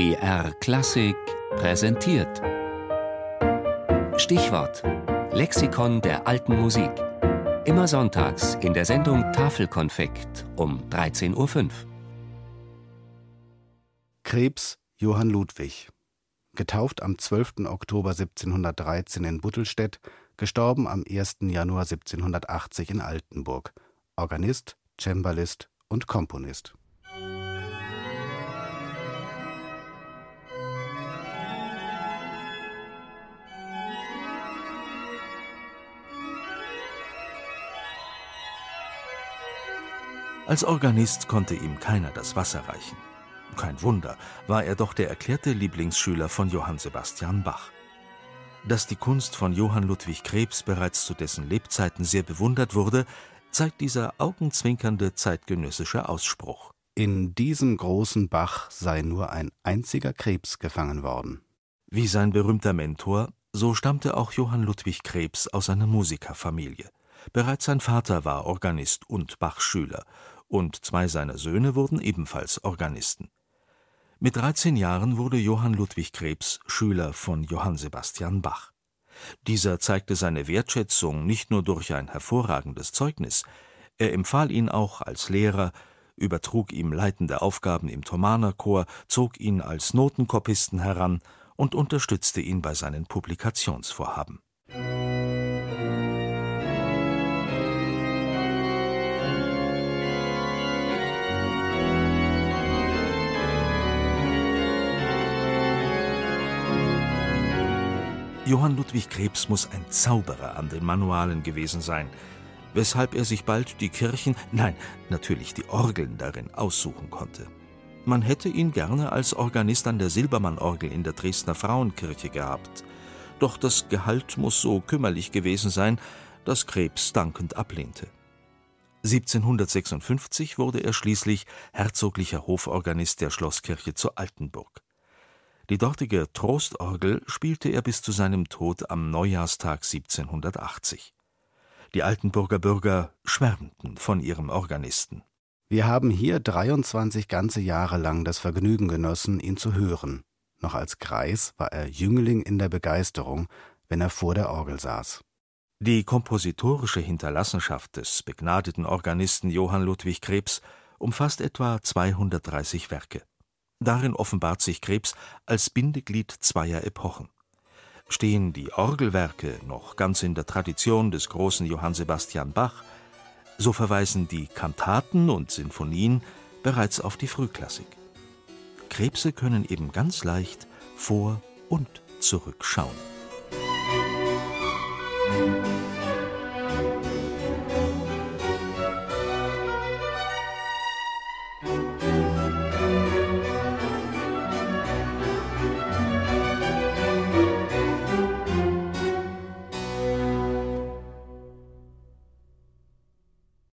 BR Klassik präsentiert. Stichwort: Lexikon der alten Musik. Immer sonntags in der Sendung Tafelkonfekt um 13.05 Uhr. Krebs Johann Ludwig. Getauft am 12. Oktober 1713 in Buttelstedt, gestorben am 1. Januar 1780 in Altenburg. Organist, Cembalist und Komponist. Als Organist konnte ihm keiner das Wasser reichen. Kein Wunder, war er doch der erklärte Lieblingsschüler von Johann Sebastian Bach. Dass die Kunst von Johann Ludwig Krebs bereits zu dessen Lebzeiten sehr bewundert wurde, zeigt dieser augenzwinkernde zeitgenössische Ausspruch. In diesem großen Bach sei nur ein einziger Krebs gefangen worden. Wie sein berühmter Mentor, so stammte auch Johann Ludwig Krebs aus einer Musikerfamilie. Bereits sein Vater war Organist und Bachschüler und zwei seiner Söhne wurden ebenfalls Organisten. Mit 13 Jahren wurde Johann Ludwig Krebs Schüler von Johann Sebastian Bach. Dieser zeigte seine Wertschätzung nicht nur durch ein hervorragendes Zeugnis, er empfahl ihn auch als Lehrer, übertrug ihm leitende Aufgaben im Thomanerchor, zog ihn als Notenkoppisten heran und unterstützte ihn bei seinen Publikationsvorhaben Johann Ludwig Krebs muss ein Zauberer an den Manualen gewesen sein, weshalb er sich bald die Kirchen, nein, natürlich die Orgeln darin aussuchen konnte. Man hätte ihn gerne als Organist an der Silbermann-Orgel in der Dresdner Frauenkirche gehabt. Doch das Gehalt muss so kümmerlich gewesen sein, dass Krebs dankend ablehnte. 1756 wurde er schließlich herzoglicher Hoforganist der Schlosskirche zu Altenburg. Die dortige Trostorgel spielte er bis zu seinem Tod am Neujahrstag 1780. Die Altenburger Bürger schwärmten von ihrem Organisten. Wir haben hier 23 ganze Jahre lang das Vergnügen genossen, ihn zu hören. Noch als Greis war er Jüngling in der Begeisterung, wenn er vor der Orgel saß. Die kompositorische Hinterlassenschaft des begnadeten Organisten Johann Ludwig Krebs umfasst etwa 230 Werke. Darin offenbart sich Krebs als Bindeglied zweier Epochen. Stehen die Orgelwerke noch ganz in der Tradition des großen Johann Sebastian Bach, so verweisen die Kantaten und Sinfonien bereits auf die Frühklassik. Krebse können eben ganz leicht vor und zurückschauen.